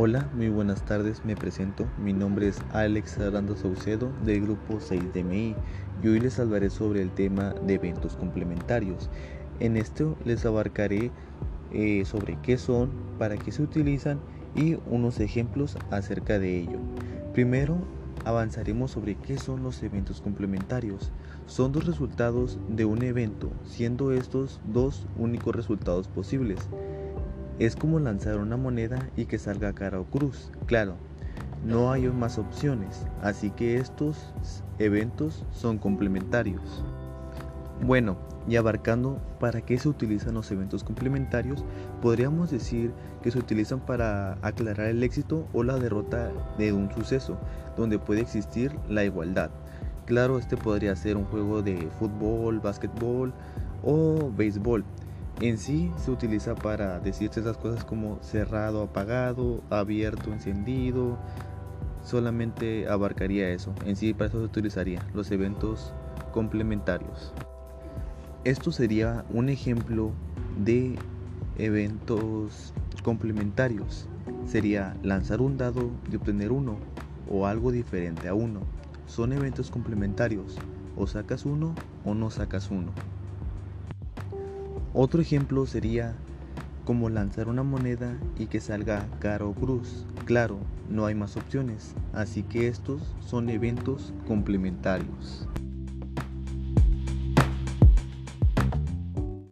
Hola, muy buenas tardes, me presento. Mi nombre es Alex Aranda Saucedo del grupo 6DMI y hoy les hablaré sobre el tema de eventos complementarios. En esto les abarcaré eh, sobre qué son, para qué se utilizan y unos ejemplos acerca de ello. Primero, avanzaremos sobre qué son los eventos complementarios. Son dos resultados de un evento, siendo estos dos únicos resultados posibles. Es como lanzar una moneda y que salga cara o cruz. Claro, no hay más opciones, así que estos eventos son complementarios. Bueno, y abarcando para qué se utilizan los eventos complementarios, podríamos decir que se utilizan para aclarar el éxito o la derrota de un suceso, donde puede existir la igualdad. Claro, este podría ser un juego de fútbol, básquetbol o béisbol, en sí se utiliza para decirse esas cosas como cerrado, apagado, abierto, encendido. Solamente abarcaría eso. En sí para eso se utilizaría los eventos complementarios. Esto sería un ejemplo de eventos complementarios. Sería lanzar un dado y obtener uno o algo diferente a uno. Son eventos complementarios. O sacas uno o no sacas uno. Otro ejemplo sería como lanzar una moneda y que salga cara o cruz. Claro, no hay más opciones, así que estos son eventos complementarios.